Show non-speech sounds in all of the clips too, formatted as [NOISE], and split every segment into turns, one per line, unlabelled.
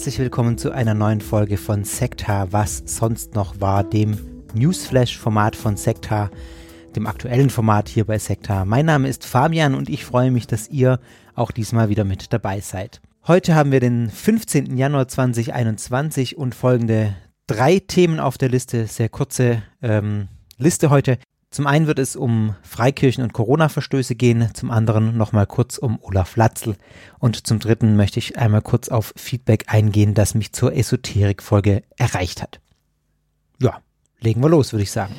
herzlich willkommen zu einer neuen Folge von Sekta, was sonst noch war, dem Newsflash-Format von Sekta, dem aktuellen Format hier bei Sekta. Mein Name ist Fabian und ich freue mich, dass ihr auch diesmal wieder mit dabei seid. Heute haben wir den 15. Januar 2021 und folgende drei Themen auf der Liste, sehr kurze ähm, Liste heute. Zum einen wird es um Freikirchen- und Corona-Verstöße gehen, zum anderen nochmal kurz um Olaf Latzel und zum dritten möchte ich einmal kurz auf Feedback eingehen, das mich zur Esoterik-Folge erreicht hat. Ja, legen wir los, würde ich sagen.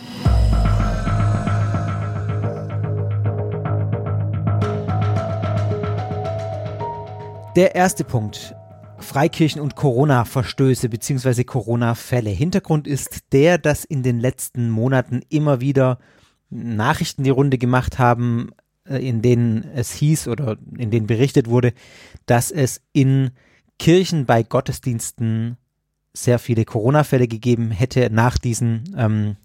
Der erste Punkt. Freikirchen und Corona-Verstöße bzw. Corona-Fälle. Hintergrund ist der, dass in den letzten Monaten immer wieder Nachrichten die Runde gemacht haben, äh, in denen es hieß oder in denen berichtet wurde, dass es in Kirchen bei Gottesdiensten sehr viele Corona-Fälle gegeben hätte nach diesen ähm,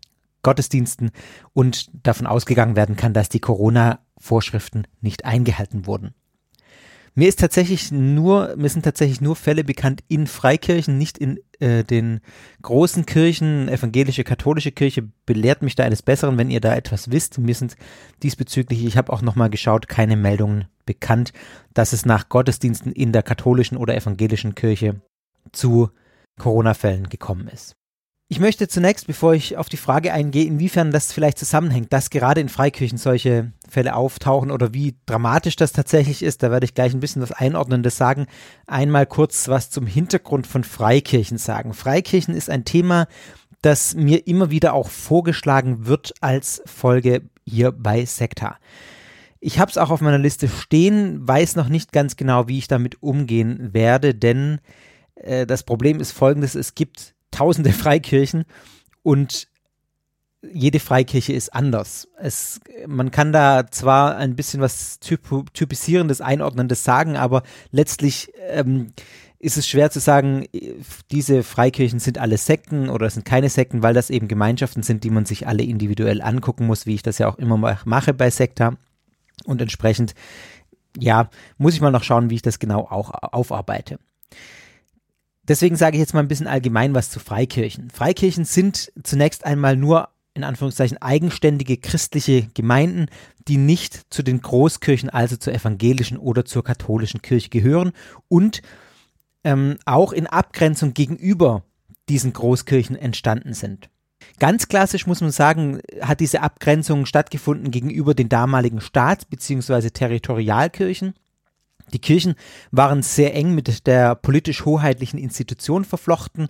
Gottesdiensten und davon ausgegangen werden kann, dass die Corona-Vorschriften nicht eingehalten wurden. Mir ist tatsächlich nur, mir sind tatsächlich nur Fälle bekannt in Freikirchen, nicht in äh, den großen Kirchen. Evangelische, katholische Kirche belehrt mich da eines Besseren, wenn ihr da etwas wisst. Mir sind diesbezüglich, ich habe auch nochmal geschaut, keine Meldungen bekannt, dass es nach Gottesdiensten in der katholischen oder evangelischen Kirche zu Corona-Fällen gekommen ist. Ich möchte zunächst, bevor ich auf die Frage eingehe, inwiefern das vielleicht zusammenhängt, dass gerade in Freikirchen solche Fälle auftauchen oder wie dramatisch das tatsächlich ist, da werde ich gleich ein bisschen was Einordnendes sagen. Einmal kurz was zum Hintergrund von Freikirchen sagen. Freikirchen ist ein Thema, das mir immer wieder auch vorgeschlagen wird als Folge hier bei Sekta. Ich habe es auch auf meiner Liste stehen, weiß noch nicht ganz genau, wie ich damit umgehen werde, denn äh, das Problem ist folgendes, es gibt tausende [LAUGHS] Freikirchen und jede Freikirche ist anders. Es, man kann da zwar ein bisschen was typ, typisierendes, einordnendes sagen, aber letztlich ähm, ist es schwer zu sagen, diese Freikirchen sind alle Sekten oder sind keine Sekten, weil das eben Gemeinschaften sind, die man sich alle individuell angucken muss, wie ich das ja auch immer mache bei Sekta. Und entsprechend, ja, muss ich mal noch schauen, wie ich das genau auch aufarbeite. Deswegen sage ich jetzt mal ein bisschen allgemein was zu Freikirchen. Freikirchen sind zunächst einmal nur in Anführungszeichen eigenständige christliche Gemeinden, die nicht zu den Großkirchen, also zur evangelischen oder zur katholischen Kirche gehören und ähm, auch in Abgrenzung gegenüber diesen Großkirchen entstanden sind. Ganz klassisch muss man sagen, hat diese Abgrenzung stattgefunden gegenüber den damaligen Staats- bzw. Territorialkirchen. Die Kirchen waren sehr eng mit der politisch-hoheitlichen Institution verflochten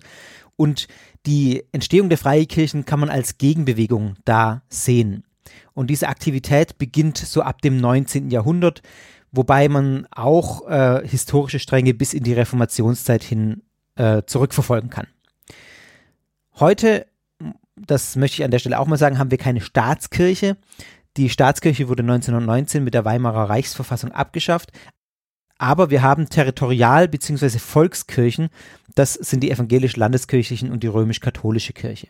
und die Entstehung der Freikirchen kann man als Gegenbewegung da sehen. Und diese Aktivität beginnt so ab dem 19. Jahrhundert, wobei man auch äh, historische Stränge bis in die Reformationszeit hin äh, zurückverfolgen kann. Heute, das möchte ich an der Stelle auch mal sagen, haben wir keine Staatskirche. Die Staatskirche wurde 1919 mit der Weimarer Reichsverfassung abgeschafft, aber wir haben Territorial- bzw. Volkskirchen. Das sind die evangelisch-landeskirchlichen und die römisch-katholische Kirche.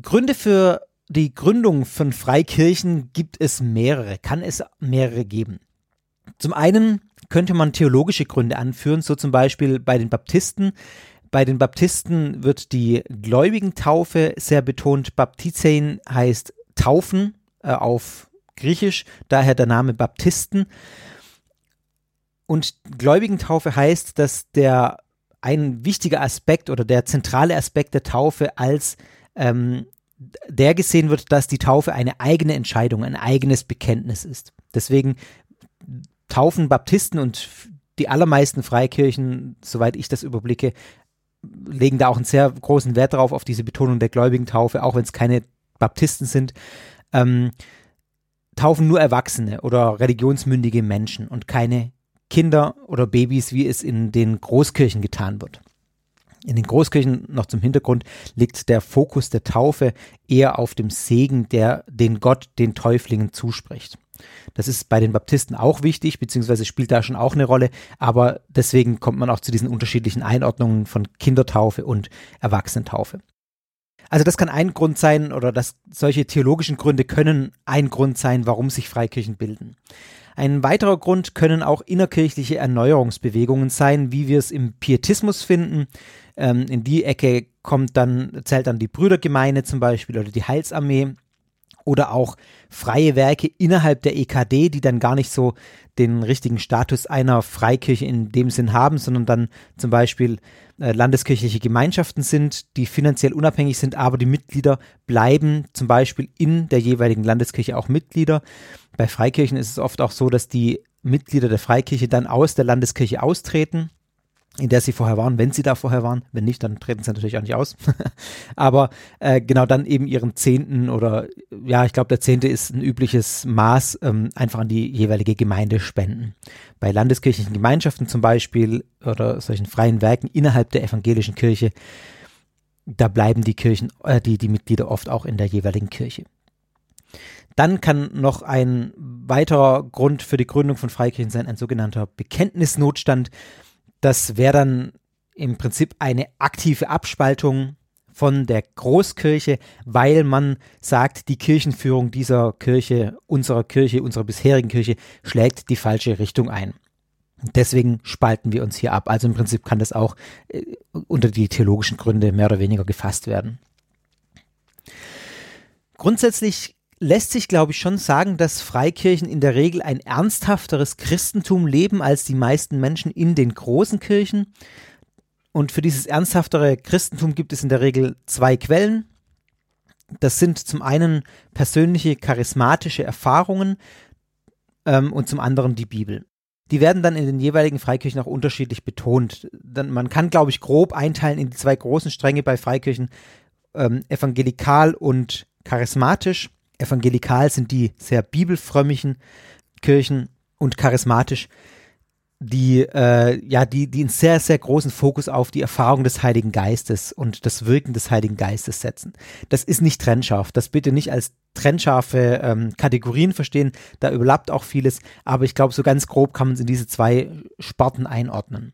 Gründe für die Gründung von Freikirchen gibt es mehrere, kann es mehrere geben. Zum einen könnte man theologische Gründe anführen, so zum Beispiel bei den Baptisten. Bei den Baptisten wird die Gläubigentaufe sehr betont. Baptizein heißt Taufen äh, auf Griechisch, daher der Name Baptisten. Und Gläubigentaufe heißt, dass der ein wichtiger Aspekt oder der zentrale Aspekt der Taufe als ähm, der gesehen wird, dass die Taufe eine eigene Entscheidung, ein eigenes Bekenntnis ist. Deswegen taufen Baptisten und die allermeisten Freikirchen, soweit ich das überblicke, legen da auch einen sehr großen Wert darauf, auf diese Betonung der gläubigen Taufe, auch wenn es keine Baptisten sind. Ähm, taufen nur Erwachsene oder religionsmündige Menschen und keine Kinder oder Babys, wie es in den Großkirchen getan wird. In den Großkirchen noch zum Hintergrund liegt der Fokus der Taufe eher auf dem Segen, der den Gott den Täuflingen zuspricht. Das ist bei den Baptisten auch wichtig, beziehungsweise spielt da schon auch eine Rolle, aber deswegen kommt man auch zu diesen unterschiedlichen Einordnungen von Kindertaufe und Erwachsenentaufe. Also das kann ein Grund sein oder dass solche theologischen Gründe können ein Grund sein, warum sich Freikirchen bilden. Ein weiterer Grund können auch innerkirchliche Erneuerungsbewegungen sein, wie wir es im Pietismus finden. Ähm, in die Ecke kommt dann, zählt dann die Brüdergemeinde zum Beispiel oder die Heilsarmee oder auch freie Werke innerhalb der EKD, die dann gar nicht so den richtigen Status einer Freikirche in dem Sinn haben, sondern dann zum Beispiel landeskirchliche Gemeinschaften sind, die finanziell unabhängig sind, aber die Mitglieder bleiben zum Beispiel in der jeweiligen Landeskirche auch Mitglieder. Bei Freikirchen ist es oft auch so, dass die Mitglieder der Freikirche dann aus der Landeskirche austreten in der sie vorher waren, wenn sie da vorher waren. Wenn nicht, dann treten sie natürlich auch nicht aus. [LAUGHS] Aber äh, genau dann eben ihren Zehnten oder ja, ich glaube, der Zehnte ist ein übliches Maß, ähm, einfach an die jeweilige Gemeinde spenden. Bei landeskirchlichen Gemeinschaften zum Beispiel oder solchen freien Werken innerhalb der evangelischen Kirche, da bleiben die Kirchen, äh, die, die Mitglieder oft auch in der jeweiligen Kirche. Dann kann noch ein weiterer Grund für die Gründung von Freikirchen sein, ein sogenannter Bekenntnisnotstand. Das wäre dann im Prinzip eine aktive Abspaltung von der Großkirche, weil man sagt, die Kirchenführung dieser Kirche, unserer Kirche, unserer bisherigen Kirche schlägt die falsche Richtung ein. Deswegen spalten wir uns hier ab. Also im Prinzip kann das auch äh, unter die theologischen Gründe mehr oder weniger gefasst werden. Grundsätzlich lässt sich, glaube ich, schon sagen, dass Freikirchen in der Regel ein ernsthafteres Christentum leben als die meisten Menschen in den großen Kirchen. Und für dieses ernsthaftere Christentum gibt es in der Regel zwei Quellen. Das sind zum einen persönliche charismatische Erfahrungen ähm, und zum anderen die Bibel. Die werden dann in den jeweiligen Freikirchen auch unterschiedlich betont. Dann, man kann, glaube ich, grob einteilen in die zwei großen Stränge bei Freikirchen, ähm, evangelikal und charismatisch. Evangelikal sind die sehr bibelfrömmigen Kirchen und charismatisch die äh, ja die die einen sehr sehr großen Fokus auf die Erfahrung des Heiligen Geistes und das Wirken des Heiligen Geistes setzen. Das ist nicht trennscharf. Das bitte nicht als trennscharfe ähm, Kategorien verstehen. Da überlappt auch vieles, aber ich glaube so ganz grob kann man es in diese zwei Sparten einordnen.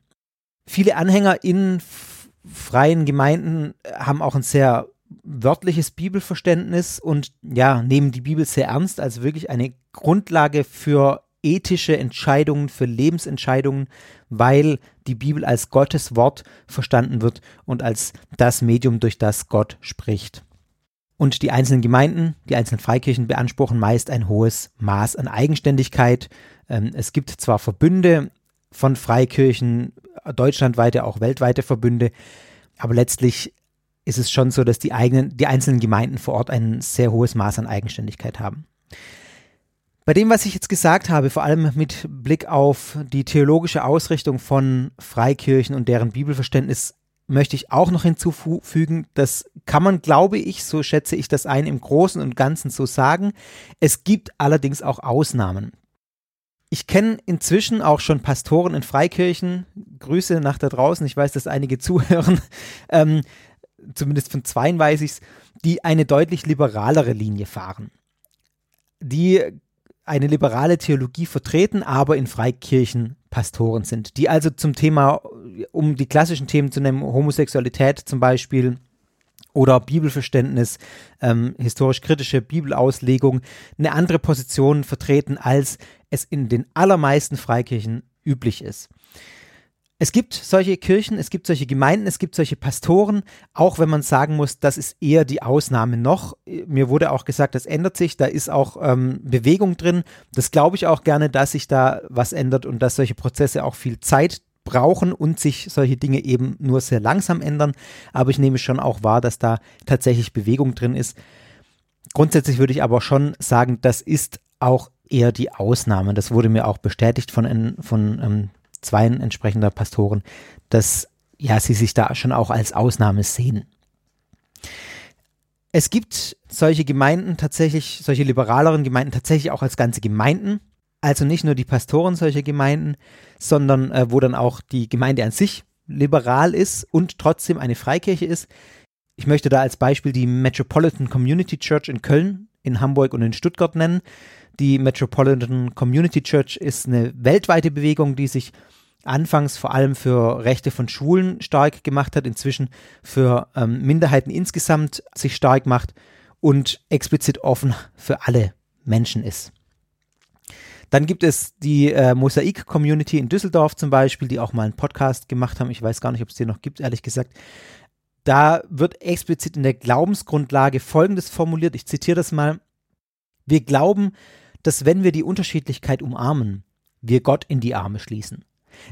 Viele Anhänger in freien Gemeinden haben auch ein sehr wörtliches Bibelverständnis und ja, nehmen die Bibel sehr ernst als wirklich eine Grundlage für ethische Entscheidungen, für Lebensentscheidungen, weil die Bibel als Gottes Wort verstanden wird und als das Medium, durch das Gott spricht. Und die einzelnen Gemeinden, die einzelnen Freikirchen beanspruchen meist ein hohes Maß an Eigenständigkeit. Ähm, es gibt zwar Verbünde von Freikirchen, deutschlandweite, auch weltweite Verbünde, aber letztlich ist es schon so, dass die, eigenen, die einzelnen Gemeinden vor Ort ein sehr hohes Maß an Eigenständigkeit haben. Bei dem, was ich jetzt gesagt habe, vor allem mit Blick auf die theologische Ausrichtung von Freikirchen und deren Bibelverständnis, möchte ich auch noch hinzufügen, das kann man, glaube ich, so schätze ich das ein, im Großen und Ganzen so sagen. Es gibt allerdings auch Ausnahmen. Ich kenne inzwischen auch schon Pastoren in Freikirchen. Grüße nach da draußen. Ich weiß, dass einige [LAUGHS] zuhören. Ähm, zumindest von zweien weiß ich es, die eine deutlich liberalere Linie fahren. Die eine liberale Theologie vertreten, aber in Freikirchen Pastoren sind, die also zum Thema, um die klassischen Themen zu nennen, Homosexualität zum Beispiel oder Bibelverständnis, ähm, historisch-kritische Bibelauslegung, eine andere Position vertreten, als es in den allermeisten Freikirchen üblich ist. Es gibt solche Kirchen, es gibt solche Gemeinden, es gibt solche Pastoren, auch wenn man sagen muss, das ist eher die Ausnahme noch. Mir wurde auch gesagt, das ändert sich, da ist auch ähm, Bewegung drin. Das glaube ich auch gerne, dass sich da was ändert und dass solche Prozesse auch viel Zeit brauchen und sich solche Dinge eben nur sehr langsam ändern. Aber ich nehme schon auch wahr, dass da tatsächlich Bewegung drin ist. Grundsätzlich würde ich aber schon sagen, das ist auch eher die Ausnahme. Das wurde mir auch bestätigt von, von ähm, zwei entsprechender Pastoren, dass ja, sie sich da schon auch als Ausnahme sehen. Es gibt solche Gemeinden tatsächlich, solche liberaleren Gemeinden tatsächlich auch als ganze Gemeinden. Also nicht nur die Pastoren solcher Gemeinden, sondern äh, wo dann auch die Gemeinde an sich liberal ist und trotzdem eine Freikirche ist. Ich möchte da als Beispiel die Metropolitan Community Church in Köln, in Hamburg und in Stuttgart nennen. Die Metropolitan Community Church ist eine weltweite Bewegung, die sich anfangs vor allem für Rechte von Schwulen stark gemacht hat, inzwischen für ähm, Minderheiten insgesamt sich stark macht und explizit offen für alle Menschen ist. Dann gibt es die äh, Mosaik-Community in Düsseldorf zum Beispiel, die auch mal einen Podcast gemacht haben. Ich weiß gar nicht, ob es den noch gibt, ehrlich gesagt. Da wird explizit in der Glaubensgrundlage Folgendes formuliert. Ich zitiere das mal. Wir glauben, dass wenn wir die Unterschiedlichkeit umarmen, wir Gott in die Arme schließen.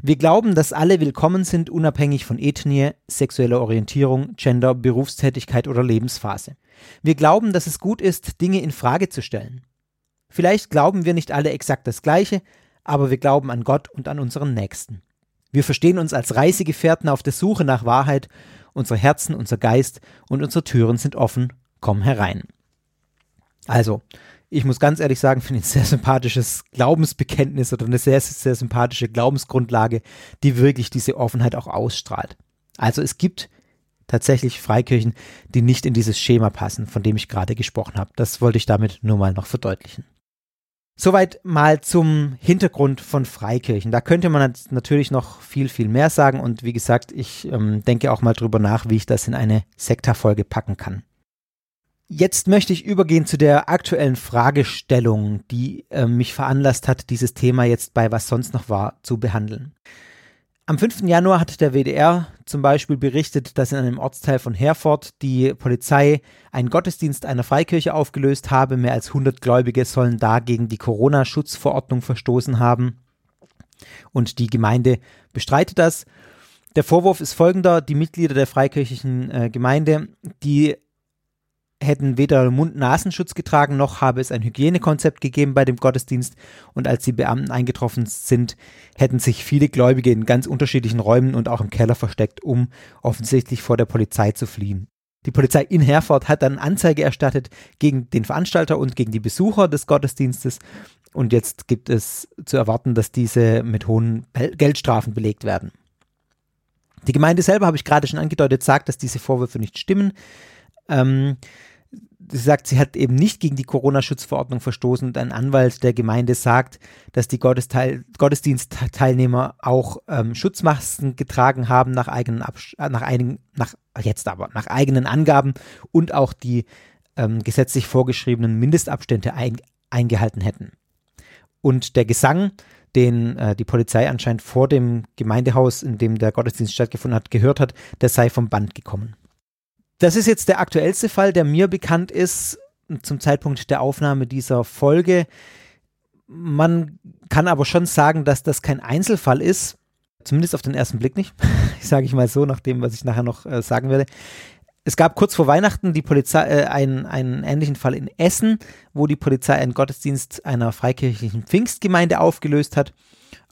Wir glauben, dass alle willkommen sind, unabhängig von Ethnie, sexueller Orientierung, Gender, Berufstätigkeit oder Lebensphase. Wir glauben, dass es gut ist, Dinge in Frage zu stellen. Vielleicht glauben wir nicht alle exakt das Gleiche, aber wir glauben an Gott und an unseren Nächsten. Wir verstehen uns als Reisegefährten auf der Suche nach Wahrheit. Unsere Herzen, unser Geist und unsere Türen sind offen. Komm herein. Also, ich muss ganz ehrlich sagen, finde ich ein sehr sympathisches Glaubensbekenntnis oder eine sehr, sehr sympathische Glaubensgrundlage, die wirklich diese Offenheit auch ausstrahlt. Also es gibt tatsächlich Freikirchen, die nicht in dieses Schema passen, von dem ich gerade gesprochen habe. Das wollte ich damit nur mal noch verdeutlichen. Soweit mal zum Hintergrund von Freikirchen. Da könnte man natürlich noch viel, viel mehr sagen und wie gesagt, ich ähm, denke auch mal drüber nach, wie ich das in eine Sektorfolge packen kann. Jetzt möchte ich übergehen zu der aktuellen Fragestellung, die äh, mich veranlasst hat, dieses Thema jetzt bei Was sonst noch war zu behandeln. Am 5. Januar hat der WDR zum Beispiel berichtet, dass in einem Ortsteil von Herford die Polizei einen Gottesdienst einer Freikirche aufgelöst habe. Mehr als 100 Gläubige sollen da gegen die Corona-Schutzverordnung verstoßen haben. Und die Gemeinde bestreitet das. Der Vorwurf ist folgender. Die Mitglieder der freikirchlichen äh, Gemeinde, die hätten weder Mund-Nasenschutz getragen, noch habe es ein Hygienekonzept gegeben bei dem Gottesdienst. Und als die Beamten eingetroffen sind, hätten sich viele Gläubige in ganz unterschiedlichen Räumen und auch im Keller versteckt, um offensichtlich vor der Polizei zu fliehen. Die Polizei in Herford hat dann Anzeige erstattet gegen den Veranstalter und gegen die Besucher des Gottesdienstes. Und jetzt gibt es zu erwarten, dass diese mit hohen Geldstrafen belegt werden. Die Gemeinde selber, habe ich gerade schon angedeutet, sagt, dass diese Vorwürfe nicht stimmen. Ähm, sie sagt, sie hat eben nicht gegen die Corona-Schutzverordnung verstoßen und ein Anwalt der Gemeinde sagt, dass die Gottesdienstteilnehmer auch ähm, Schutzmasken getragen haben nach eigenen, Abs nach einigen, nach, jetzt aber, nach eigenen Angaben und auch die ähm, gesetzlich vorgeschriebenen Mindestabstände ein, eingehalten hätten. Und der Gesang, den äh, die Polizei anscheinend vor dem Gemeindehaus, in dem der Gottesdienst stattgefunden hat, gehört hat, der sei vom Band gekommen. Das ist jetzt der aktuellste Fall, der mir bekannt ist zum Zeitpunkt der Aufnahme dieser Folge. Man kann aber schon sagen, dass das kein Einzelfall ist. Zumindest auf den ersten Blick nicht. [LAUGHS] Sage ich mal so, nach dem, was ich nachher noch äh, sagen werde. Es gab kurz vor Weihnachten die Polizei, äh, einen, einen ähnlichen Fall in Essen, wo die Polizei einen Gottesdienst einer freikirchlichen Pfingstgemeinde aufgelöst hat.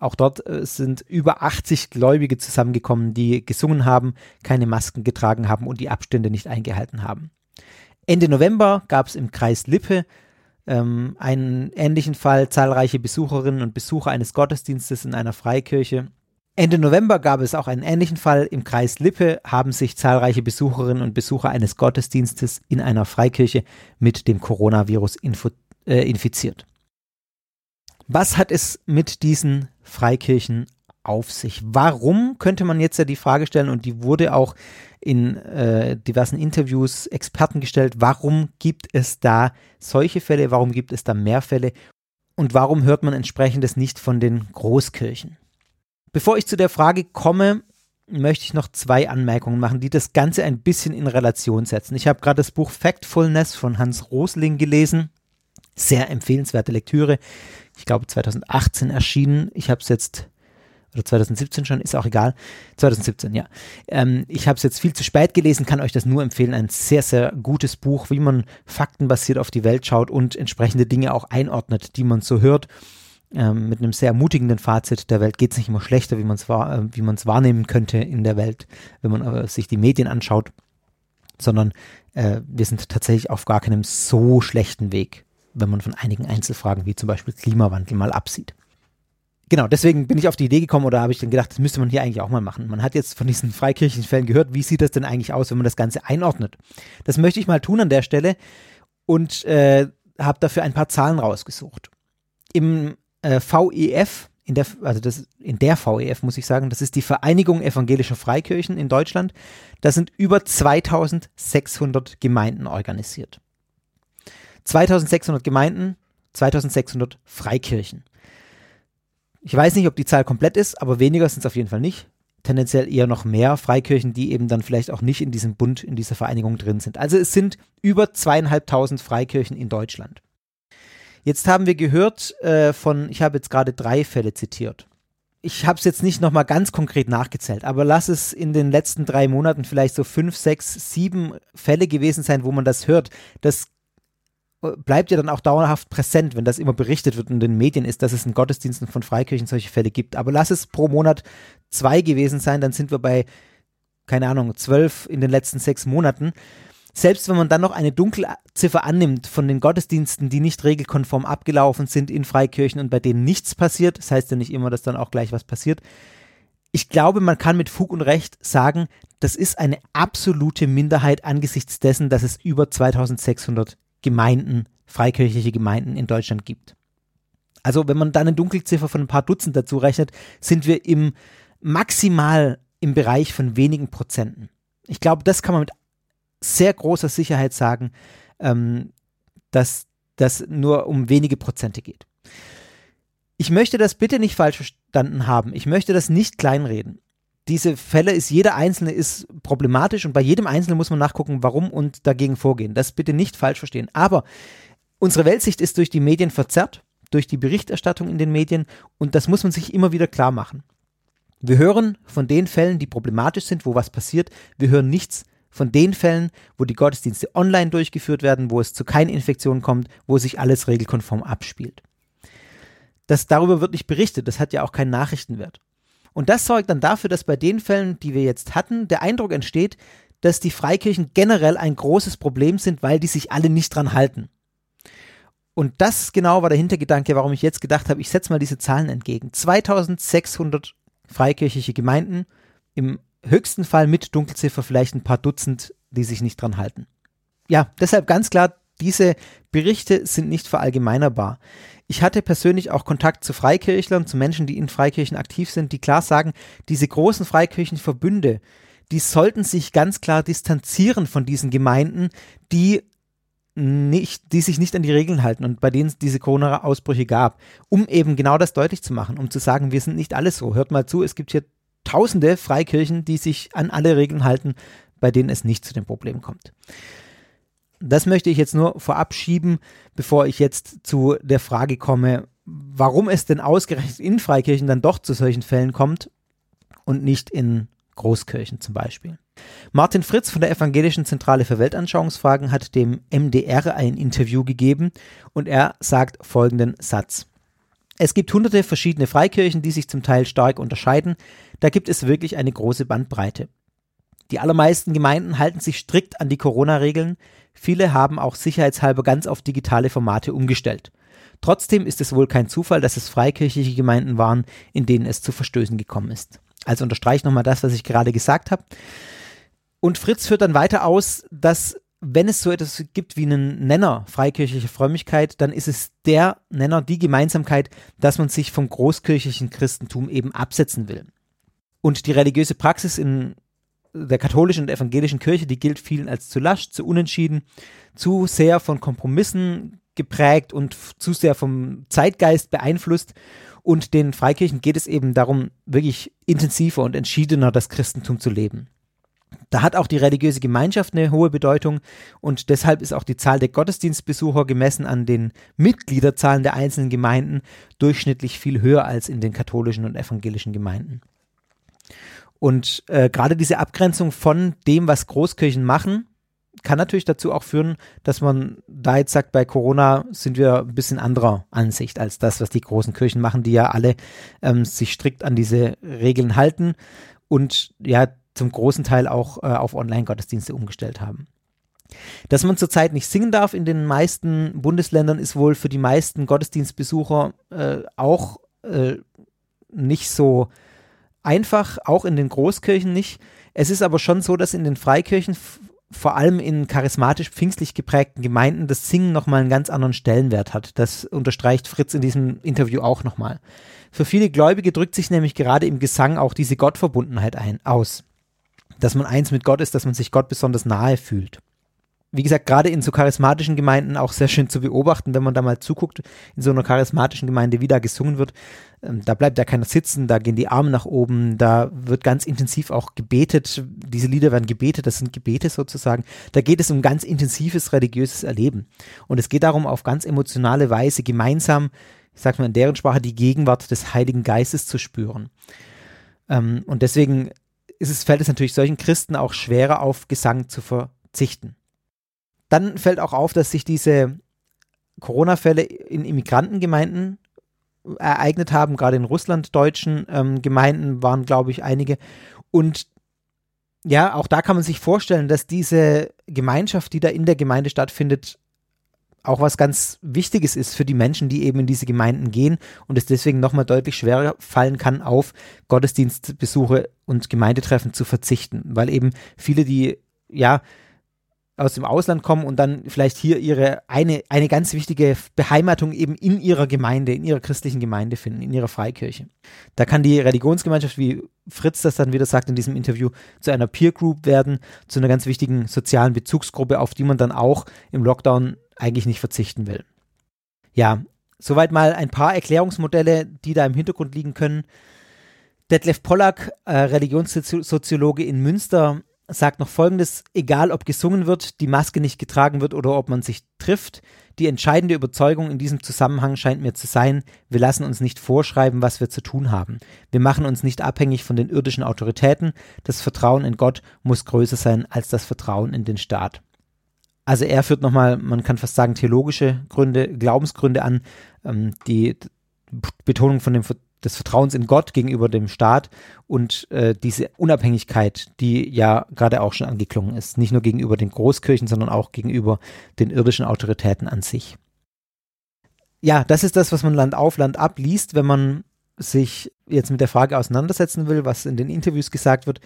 Auch dort äh, sind über 80 Gläubige zusammengekommen, die gesungen haben, keine Masken getragen haben und die Abstände nicht eingehalten haben. Ende November gab es im Kreis Lippe ähm, einen ähnlichen Fall, zahlreiche Besucherinnen und Besucher eines Gottesdienstes in einer Freikirche. Ende November gab es auch einen ähnlichen Fall. Im Kreis Lippe haben sich zahlreiche Besucherinnen und Besucher eines Gottesdienstes in einer Freikirche mit dem Coronavirus äh, infiziert. Was hat es mit diesen Freikirchen auf sich? Warum könnte man jetzt ja die Frage stellen, und die wurde auch in äh, diversen Interviews Experten gestellt, warum gibt es da solche Fälle, warum gibt es da mehr Fälle und warum hört man entsprechendes nicht von den Großkirchen? Bevor ich zu der Frage komme, möchte ich noch zwei Anmerkungen machen, die das Ganze ein bisschen in Relation setzen. Ich habe gerade das Buch Factfulness von Hans Rosling gelesen. Sehr empfehlenswerte Lektüre ich glaube 2018 erschienen. Ich habe es jetzt, oder 2017 schon, ist auch egal. 2017, ja. Ähm, ich habe es jetzt viel zu spät gelesen, kann euch das nur empfehlen. Ein sehr, sehr gutes Buch, wie man faktenbasiert auf die Welt schaut und entsprechende Dinge auch einordnet, die man so hört. Ähm, mit einem sehr ermutigenden Fazit, der Welt geht es nicht immer schlechter, wie man es wahr, äh, wahrnehmen könnte in der Welt, wenn man äh, sich die Medien anschaut, sondern äh, wir sind tatsächlich auf gar keinem so schlechten Weg wenn man von einigen Einzelfragen wie zum Beispiel Klimawandel mal absieht. Genau, deswegen bin ich auf die Idee gekommen oder habe ich dann gedacht, das müsste man hier eigentlich auch mal machen. Man hat jetzt von diesen freikirchlichen Fällen gehört, wie sieht das denn eigentlich aus, wenn man das Ganze einordnet? Das möchte ich mal tun an der Stelle und äh, habe dafür ein paar Zahlen rausgesucht. Im äh, VEF, in der, also das, in der VEF muss ich sagen, das ist die Vereinigung evangelischer Freikirchen in Deutschland, da sind über 2600 Gemeinden organisiert. 2600 Gemeinden, 2600 Freikirchen. Ich weiß nicht, ob die Zahl komplett ist, aber weniger sind es auf jeden Fall nicht. Tendenziell eher noch mehr Freikirchen, die eben dann vielleicht auch nicht in diesem Bund, in dieser Vereinigung drin sind. Also es sind über zweieinhalbtausend Freikirchen in Deutschland. Jetzt haben wir gehört äh, von, ich habe jetzt gerade drei Fälle zitiert. Ich habe es jetzt nicht nochmal ganz konkret nachgezählt, aber lass es in den letzten drei Monaten vielleicht so fünf, sechs, sieben Fälle gewesen sein, wo man das hört. Das bleibt ja dann auch dauerhaft präsent, wenn das immer berichtet wird in den Medien ist, dass es in Gottesdiensten von Freikirchen solche Fälle gibt. Aber lass es pro Monat zwei gewesen sein, dann sind wir bei, keine Ahnung, zwölf in den letzten sechs Monaten. Selbst wenn man dann noch eine Dunkelziffer annimmt von den Gottesdiensten, die nicht regelkonform abgelaufen sind in Freikirchen und bei denen nichts passiert, das heißt ja nicht immer, dass dann auch gleich was passiert. Ich glaube, man kann mit Fug und Recht sagen, das ist eine absolute Minderheit angesichts dessen, dass es über 2600 Gemeinden, freikirchliche Gemeinden in Deutschland gibt. Also wenn man da eine Dunkelziffer von ein paar Dutzend dazu rechnet, sind wir im maximal im Bereich von wenigen Prozenten. Ich glaube, das kann man mit sehr großer Sicherheit sagen, ähm, dass das nur um wenige Prozente geht. Ich möchte das bitte nicht falsch verstanden haben. Ich möchte das nicht kleinreden diese Fälle ist, jeder einzelne ist problematisch und bei jedem einzelnen muss man nachgucken, warum und dagegen vorgehen. Das bitte nicht falsch verstehen. Aber unsere Weltsicht ist durch die Medien verzerrt, durch die Berichterstattung in den Medien und das muss man sich immer wieder klar machen. Wir hören von den Fällen, die problematisch sind, wo was passiert. Wir hören nichts von den Fällen, wo die Gottesdienste online durchgeführt werden, wo es zu keinen Infektionen kommt, wo sich alles regelkonform abspielt. Das darüber wird nicht berichtet, das hat ja auch keinen Nachrichtenwert. Und das sorgt dann dafür, dass bei den Fällen, die wir jetzt hatten, der Eindruck entsteht, dass die Freikirchen generell ein großes Problem sind, weil die sich alle nicht dran halten. Und das genau war der Hintergedanke, warum ich jetzt gedacht habe, ich setze mal diese Zahlen entgegen. 2600 freikirchliche Gemeinden, im höchsten Fall mit Dunkelziffer vielleicht ein paar Dutzend, die sich nicht dran halten. Ja, deshalb ganz klar, diese Berichte sind nicht verallgemeinerbar. Ich hatte persönlich auch Kontakt zu Freikirchlern, zu Menschen, die in Freikirchen aktiv sind, die klar sagen, diese großen Freikirchenverbünde, die sollten sich ganz klar distanzieren von diesen Gemeinden, die nicht, die sich nicht an die Regeln halten und bei denen es diese Corona-Ausbrüche gab, um eben genau das deutlich zu machen, um zu sagen, wir sind nicht alle so. Hört mal zu, es gibt hier tausende Freikirchen, die sich an alle Regeln halten, bei denen es nicht zu dem Problem kommt. Das möchte ich jetzt nur vorab schieben, bevor ich jetzt zu der Frage komme, warum es denn ausgerechnet in Freikirchen dann doch zu solchen Fällen kommt und nicht in Großkirchen zum Beispiel. Martin Fritz von der Evangelischen Zentrale für Weltanschauungsfragen hat dem MDR ein Interview gegeben und er sagt folgenden Satz. Es gibt hunderte verschiedene Freikirchen, die sich zum Teil stark unterscheiden. Da gibt es wirklich eine große Bandbreite. Die allermeisten Gemeinden halten sich strikt an die Corona-Regeln. Viele haben auch sicherheitshalber ganz auf digitale Formate umgestellt. Trotzdem ist es wohl kein Zufall, dass es freikirchliche Gemeinden waren, in denen es zu Verstößen gekommen ist. Also unterstreiche nochmal das, was ich gerade gesagt habe. Und Fritz führt dann weiter aus, dass wenn es so etwas gibt wie einen Nenner freikirchliche Frömmigkeit, dann ist es der Nenner, die Gemeinsamkeit, dass man sich vom großkirchlichen Christentum eben absetzen will. Und die religiöse Praxis in der katholischen und evangelischen Kirche, die gilt vielen als zu lasch, zu unentschieden, zu sehr von Kompromissen geprägt und zu sehr vom Zeitgeist beeinflusst. Und den Freikirchen geht es eben darum, wirklich intensiver und entschiedener das Christentum zu leben. Da hat auch die religiöse Gemeinschaft eine hohe Bedeutung und deshalb ist auch die Zahl der Gottesdienstbesucher gemessen an den Mitgliederzahlen der einzelnen Gemeinden durchschnittlich viel höher als in den katholischen und evangelischen Gemeinden. Und äh, gerade diese Abgrenzung von dem, was Großkirchen machen, kann natürlich dazu auch führen, dass man da jetzt sagt, bei Corona sind wir ein bisschen anderer Ansicht als das, was die großen Kirchen machen, die ja alle ähm, sich strikt an diese Regeln halten und ja zum großen Teil auch äh, auf Online-Gottesdienste umgestellt haben. Dass man zurzeit nicht singen darf in den meisten Bundesländern, ist wohl für die meisten Gottesdienstbesucher äh, auch äh, nicht so einfach, auch in den Großkirchen nicht. Es ist aber schon so, dass in den Freikirchen, vor allem in charismatisch pfingstlich geprägten Gemeinden, das Singen nochmal einen ganz anderen Stellenwert hat. Das unterstreicht Fritz in diesem Interview auch nochmal. Für viele Gläubige drückt sich nämlich gerade im Gesang auch diese Gottverbundenheit ein, aus. Dass man eins mit Gott ist, dass man sich Gott besonders nahe fühlt. Wie gesagt, gerade in so charismatischen Gemeinden auch sehr schön zu beobachten, wenn man da mal zuguckt, in so einer charismatischen Gemeinde, wie da gesungen wird. Ähm, da bleibt ja keiner sitzen, da gehen die Arme nach oben, da wird ganz intensiv auch gebetet. Diese Lieder werden gebetet, das sind Gebete sozusagen. Da geht es um ganz intensives religiöses Erleben. Und es geht darum, auf ganz emotionale Weise gemeinsam, ich sag mal in deren Sprache, die Gegenwart des Heiligen Geistes zu spüren. Ähm, und deswegen ist es, fällt es natürlich solchen Christen auch schwerer, auf Gesang zu verzichten. Dann fällt auch auf, dass sich diese Corona-Fälle in Immigrantengemeinden ereignet haben, gerade in russlanddeutschen ähm, Gemeinden waren, glaube ich, einige. Und ja, auch da kann man sich vorstellen, dass diese Gemeinschaft, die da in der Gemeinde stattfindet, auch was ganz Wichtiges ist für die Menschen, die eben in diese Gemeinden gehen und es deswegen nochmal deutlich schwerer fallen kann, auf Gottesdienstbesuche und Gemeindetreffen zu verzichten, weil eben viele, die ja aus dem Ausland kommen und dann vielleicht hier ihre eine, eine ganz wichtige Beheimatung eben in ihrer Gemeinde, in ihrer christlichen Gemeinde finden, in ihrer Freikirche. Da kann die Religionsgemeinschaft, wie Fritz das dann wieder sagt in diesem Interview, zu einer Peer Group werden, zu einer ganz wichtigen sozialen Bezugsgruppe, auf die man dann auch im Lockdown eigentlich nicht verzichten will. Ja, soweit mal ein paar Erklärungsmodelle, die da im Hintergrund liegen können. Detlef Pollack, äh, Religionssoziologe in Münster, sagt noch folgendes: Egal ob gesungen wird, die Maske nicht getragen wird oder ob man sich trifft, die entscheidende Überzeugung in diesem Zusammenhang scheint mir zu sein, wir lassen uns nicht vorschreiben, was wir zu tun haben. Wir machen uns nicht abhängig von den irdischen Autoritäten. Das Vertrauen in Gott muss größer sein als das Vertrauen in den Staat. Also er führt nochmal, man kann fast sagen, theologische Gründe, Glaubensgründe an, ähm, die Betonung von dem des Vertrauens in Gott gegenüber dem Staat und äh, diese Unabhängigkeit, die ja gerade auch schon angeklungen ist. Nicht nur gegenüber den Großkirchen, sondern auch gegenüber den irdischen Autoritäten an sich. Ja, das ist das, was man Land auf, Land ab liest, wenn man sich jetzt mit der Frage auseinandersetzen will, was in den Interviews gesagt wird.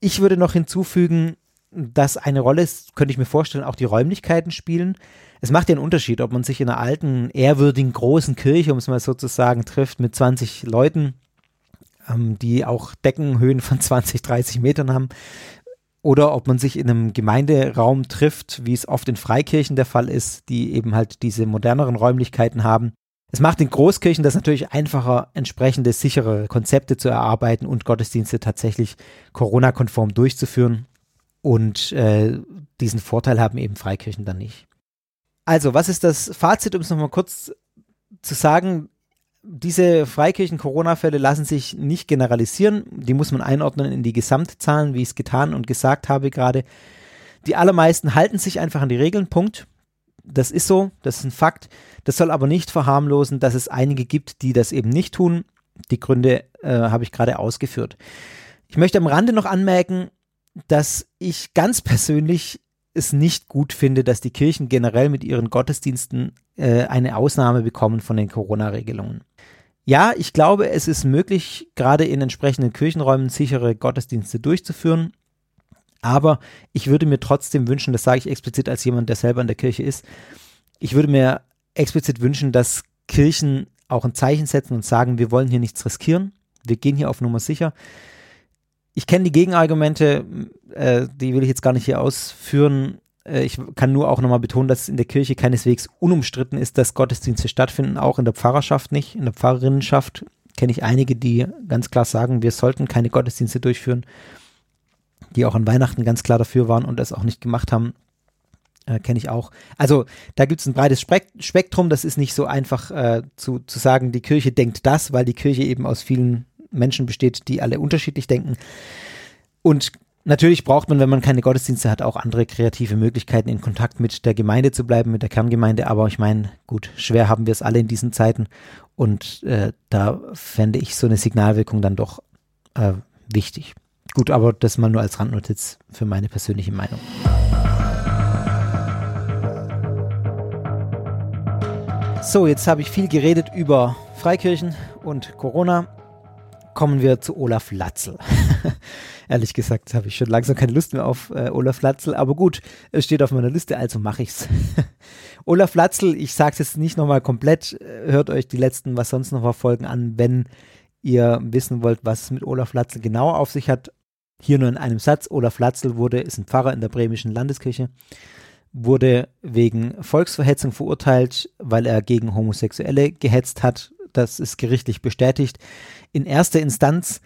Ich würde noch hinzufügen, dass eine Rolle, könnte ich mir vorstellen, auch die Räumlichkeiten spielen es macht ja einen Unterschied, ob man sich in einer alten, ehrwürdigen, großen Kirche, um es mal so zu sagen, trifft mit 20 Leuten, ähm, die auch Deckenhöhen von 20, 30 Metern haben, oder ob man sich in einem Gemeinderaum trifft, wie es oft in Freikirchen der Fall ist, die eben halt diese moderneren Räumlichkeiten haben. Es macht in Großkirchen das natürlich einfacher, entsprechende sichere Konzepte zu erarbeiten und Gottesdienste tatsächlich Corona-konform durchzuführen. Und äh, diesen Vorteil haben eben Freikirchen dann nicht. Also, was ist das Fazit, um es nochmal kurz zu sagen? Diese Freikirchen-Corona-Fälle lassen sich nicht generalisieren. Die muss man einordnen in die Gesamtzahlen, wie ich es getan und gesagt habe gerade. Die allermeisten halten sich einfach an die Regeln, Punkt. Das ist so, das ist ein Fakt. Das soll aber nicht verharmlosen, dass es einige gibt, die das eben nicht tun. Die Gründe äh, habe ich gerade ausgeführt. Ich möchte am Rande noch anmerken, dass ich ganz persönlich es nicht gut finde, dass die Kirchen generell mit ihren Gottesdiensten äh, eine Ausnahme bekommen von den Corona-Regelungen. Ja, ich glaube, es ist möglich, gerade in entsprechenden Kirchenräumen sichere Gottesdienste durchzuführen. Aber ich würde mir trotzdem wünschen, das sage ich explizit als jemand, der selber in der Kirche ist, ich würde mir explizit wünschen, dass Kirchen auch ein Zeichen setzen und sagen, wir wollen hier nichts riskieren, wir gehen hier auf Nummer sicher ich kenne die Gegenargumente, äh, die will ich jetzt gar nicht hier ausführen. Äh, ich kann nur auch nochmal betonen, dass es in der Kirche keineswegs unumstritten ist, dass Gottesdienste stattfinden, auch in der Pfarrerschaft nicht. In der Pfarrerinnenschaft kenne ich einige, die ganz klar sagen, wir sollten keine Gottesdienste durchführen, die auch an Weihnachten ganz klar dafür waren und es auch nicht gemacht haben. Äh, kenne ich auch. Also da gibt es ein breites Spektrum, das ist nicht so einfach äh, zu, zu sagen, die Kirche denkt das, weil die Kirche eben aus vielen Menschen besteht, die alle unterschiedlich denken. Und natürlich braucht man, wenn man keine Gottesdienste hat, auch andere kreative Möglichkeiten, in Kontakt mit der Gemeinde zu bleiben, mit der Kerngemeinde. Aber ich meine, gut, schwer haben wir es alle in diesen Zeiten. Und äh, da fände ich so eine Signalwirkung dann doch äh, wichtig. Gut, aber das mal nur als Randnotiz für meine persönliche Meinung. So, jetzt habe ich viel geredet über Freikirchen und Corona kommen wir zu Olaf Latzel. [LAUGHS] Ehrlich gesagt habe ich schon langsam keine Lust mehr auf äh, Olaf Latzel, aber gut, es steht auf meiner Liste, also mache ich's. [LAUGHS] Olaf Latzel, ich sage es jetzt nicht nochmal komplett, äh, hört euch die letzten, was sonst noch war, Folgen an, wenn ihr wissen wollt, was es mit Olaf Latzel genau auf sich hat. Hier nur in einem Satz, Olaf Latzel wurde, ist ein Pfarrer in der bremischen Landeskirche, wurde wegen Volksverhetzung verurteilt, weil er gegen Homosexuelle gehetzt hat. Das ist gerichtlich bestätigt. In erster Instanz,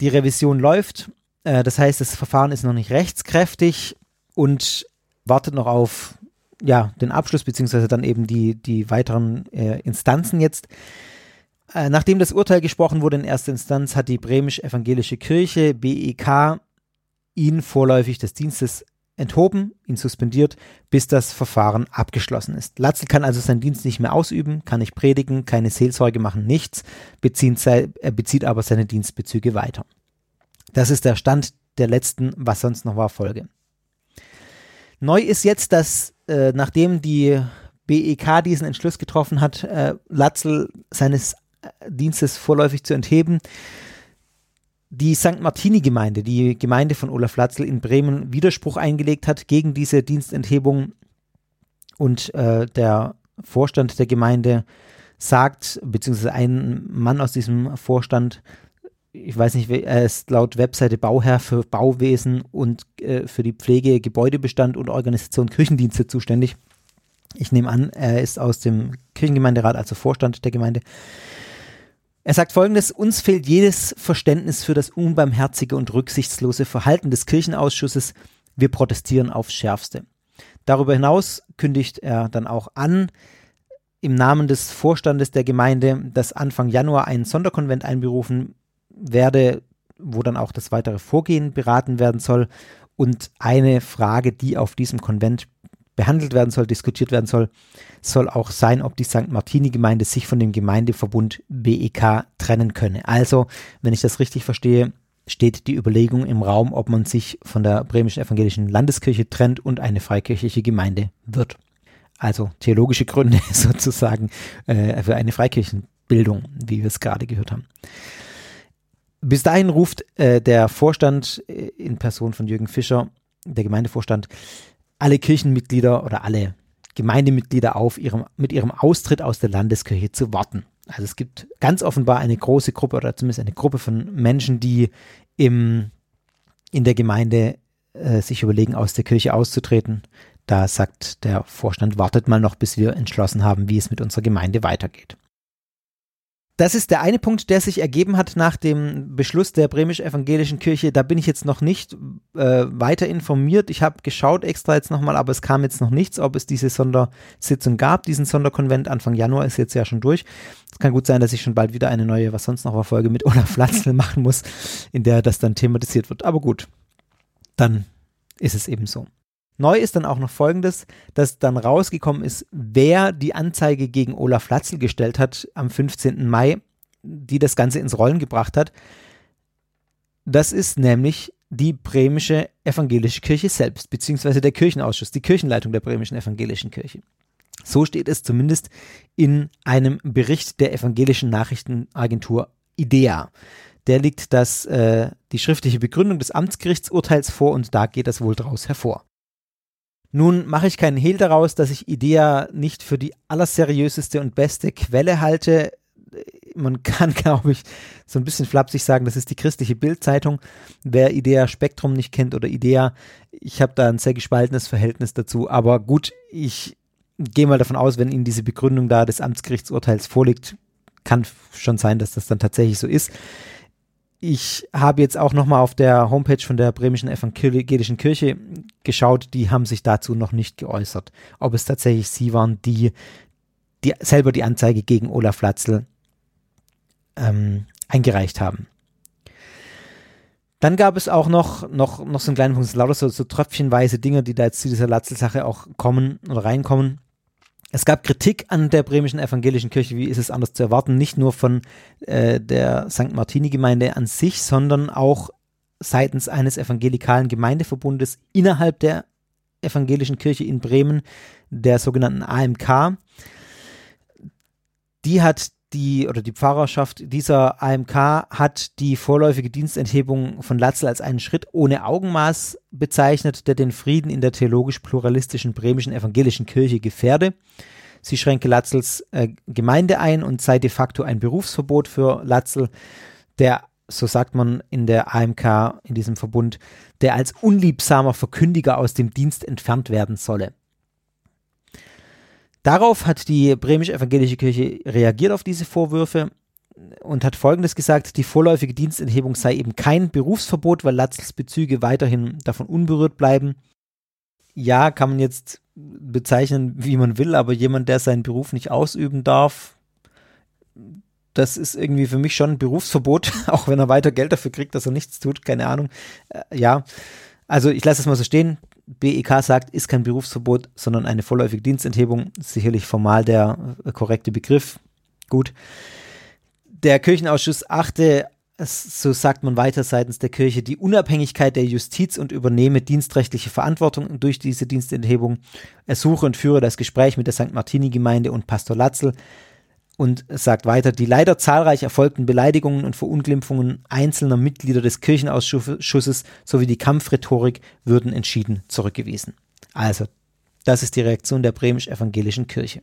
die Revision läuft. Äh, das heißt, das Verfahren ist noch nicht rechtskräftig und wartet noch auf ja, den Abschluss, beziehungsweise dann eben die, die weiteren äh, Instanzen jetzt. Äh, nachdem das Urteil gesprochen wurde in erster Instanz, hat die Bremisch-Evangelische Kirche, BEK, ihn vorläufig des Dienstes enthoben, ihn suspendiert, bis das Verfahren abgeschlossen ist. Latzel kann also seinen Dienst nicht mehr ausüben, kann nicht predigen, keine Seelsorge machen, nichts, bezieht, er bezieht aber seine Dienstbezüge weiter. Das ist der Stand der letzten, was sonst noch war, Folge. Neu ist jetzt, dass äh, nachdem die BEK diesen Entschluss getroffen hat, äh, Latzel seines äh, Dienstes vorläufig zu entheben, die St. Martini-Gemeinde, die Gemeinde von Olaf Latzel in Bremen, Widerspruch eingelegt hat gegen diese Dienstenthebung und äh, der Vorstand der Gemeinde sagt, beziehungsweise ein Mann aus diesem Vorstand ich weiß nicht, er ist laut Webseite Bauherr für Bauwesen und äh, für die Pflege, Gebäudebestand und Organisation Kirchendienste zuständig. Ich nehme an, er ist aus dem Kirchengemeinderat, also Vorstand der Gemeinde. Er sagt folgendes: Uns fehlt jedes Verständnis für das unbarmherzige und rücksichtslose Verhalten des Kirchenausschusses. Wir protestieren aufs Schärfste. Darüber hinaus kündigt er dann auch an, im Namen des Vorstandes der Gemeinde, dass Anfang Januar ein Sonderkonvent einberufen werde, wo dann auch das weitere Vorgehen beraten werden soll. Und eine Frage, die auf diesem Konvent behandelt werden soll, diskutiert werden soll, soll auch sein, ob die St. Martini-Gemeinde sich von dem Gemeindeverbund BEK trennen könne. Also, wenn ich das richtig verstehe, steht die Überlegung im Raum, ob man sich von der bremischen evangelischen Landeskirche trennt und eine freikirchliche Gemeinde wird. Also theologische Gründe [LAUGHS] sozusagen äh, für eine Freikirchenbildung, wie wir es gerade gehört haben. Bis dahin ruft äh, der Vorstand äh, in Person von Jürgen Fischer, der Gemeindevorstand, alle Kirchenmitglieder oder alle Gemeindemitglieder auf, ihrem, mit ihrem Austritt aus der Landeskirche zu warten. Also es gibt ganz offenbar eine große Gruppe oder zumindest eine Gruppe von Menschen, die im, in der Gemeinde äh, sich überlegen, aus der Kirche auszutreten. Da sagt der Vorstand, wartet mal noch, bis wir entschlossen haben, wie es mit unserer Gemeinde weitergeht. Das ist der eine Punkt, der sich ergeben hat nach dem Beschluss der bremisch-evangelischen Kirche. Da bin ich jetzt noch nicht äh, weiter informiert. Ich habe geschaut extra jetzt nochmal, aber es kam jetzt noch nichts, ob es diese Sondersitzung gab, diesen Sonderkonvent. Anfang Januar ist jetzt ja schon durch. Es kann gut sein, dass ich schon bald wieder eine neue, was sonst noch war, Folge mit Olaf Latzl machen muss, in der das dann thematisiert wird. Aber gut, dann ist es eben so. Neu ist dann auch noch Folgendes, dass dann rausgekommen ist, wer die Anzeige gegen Olaf Latzl gestellt hat am 15. Mai, die das Ganze ins Rollen gebracht hat. Das ist nämlich die bremische evangelische Kirche selbst, beziehungsweise der Kirchenausschuss, die Kirchenleitung der bremischen evangelischen Kirche. So steht es zumindest in einem Bericht der evangelischen Nachrichtenagentur IDEA. Der liegt das, äh, die schriftliche Begründung des Amtsgerichtsurteils vor und da geht das wohl daraus hervor. Nun mache ich keinen Hehl daraus, dass ich IDEA nicht für die allerseriöseste und beste Quelle halte. Man kann, [LAUGHS] glaube ich, so ein bisschen flapsig sagen, das ist die christliche Bildzeitung. Wer IDEA Spektrum nicht kennt oder IDEA, ich habe da ein sehr gespaltenes Verhältnis dazu. Aber gut, ich gehe mal davon aus, wenn Ihnen diese Begründung da des Amtsgerichtsurteils vorliegt, kann schon sein, dass das dann tatsächlich so ist. Ich habe jetzt auch nochmal auf der Homepage von der Bremischen Evangelischen Kirche geschaut, die haben sich dazu noch nicht geäußert, ob es tatsächlich sie waren, die, die selber die Anzeige gegen Olaf Latzl ähm, eingereicht haben. Dann gab es auch noch, noch, noch so einen kleinen Punkt, lauter so, so tröpfchenweise Dinge, die da jetzt zu dieser Latzl-Sache auch kommen oder reinkommen. Es gab Kritik an der bremischen evangelischen Kirche, wie ist es anders zu erwarten, nicht nur von äh, der St. Martini-Gemeinde an sich, sondern auch seitens eines evangelikalen Gemeindeverbundes innerhalb der evangelischen Kirche in Bremen, der sogenannten AMK. Die hat die oder die Pfarrerschaft dieser AMK hat die vorläufige Dienstenthebung von Latzel als einen Schritt ohne Augenmaß bezeichnet, der den Frieden in der theologisch-pluralistischen bremischen evangelischen Kirche gefährde. Sie schränke Latzels äh, Gemeinde ein und sei de facto ein Berufsverbot für Latzel, der, so sagt man in der AMK, in diesem Verbund, der als unliebsamer Verkündiger aus dem Dienst entfernt werden solle. Darauf hat die bremisch-evangelische Kirche reagiert auf diese Vorwürfe und hat Folgendes gesagt, die vorläufige Dienstenthebung sei eben kein Berufsverbot, weil Latzels Bezüge weiterhin davon unberührt bleiben. Ja, kann man jetzt bezeichnen, wie man will, aber jemand, der seinen Beruf nicht ausüben darf, das ist irgendwie für mich schon ein Berufsverbot, [LAUGHS] auch wenn er weiter Geld dafür kriegt, dass er nichts tut, keine Ahnung. Äh, ja, also ich lasse es mal so stehen. BEK sagt, ist kein Berufsverbot, sondern eine vorläufige Dienstenthebung. Sicherlich formal der äh, korrekte Begriff. Gut. Der Kirchenausschuss achte, so sagt man weiter seitens der Kirche, die Unabhängigkeit der Justiz und übernehme dienstrechtliche Verantwortung durch diese Dienstenthebung. Er suche und führe das Gespräch mit der St. Martini-Gemeinde und Pastor Latzel und sagt weiter, die leider zahlreich erfolgten Beleidigungen und Verunglimpfungen einzelner Mitglieder des Kirchenausschusses sowie die Kampfrhetorik würden entschieden zurückgewiesen. Also, das ist die Reaktion der bremisch-evangelischen Kirche.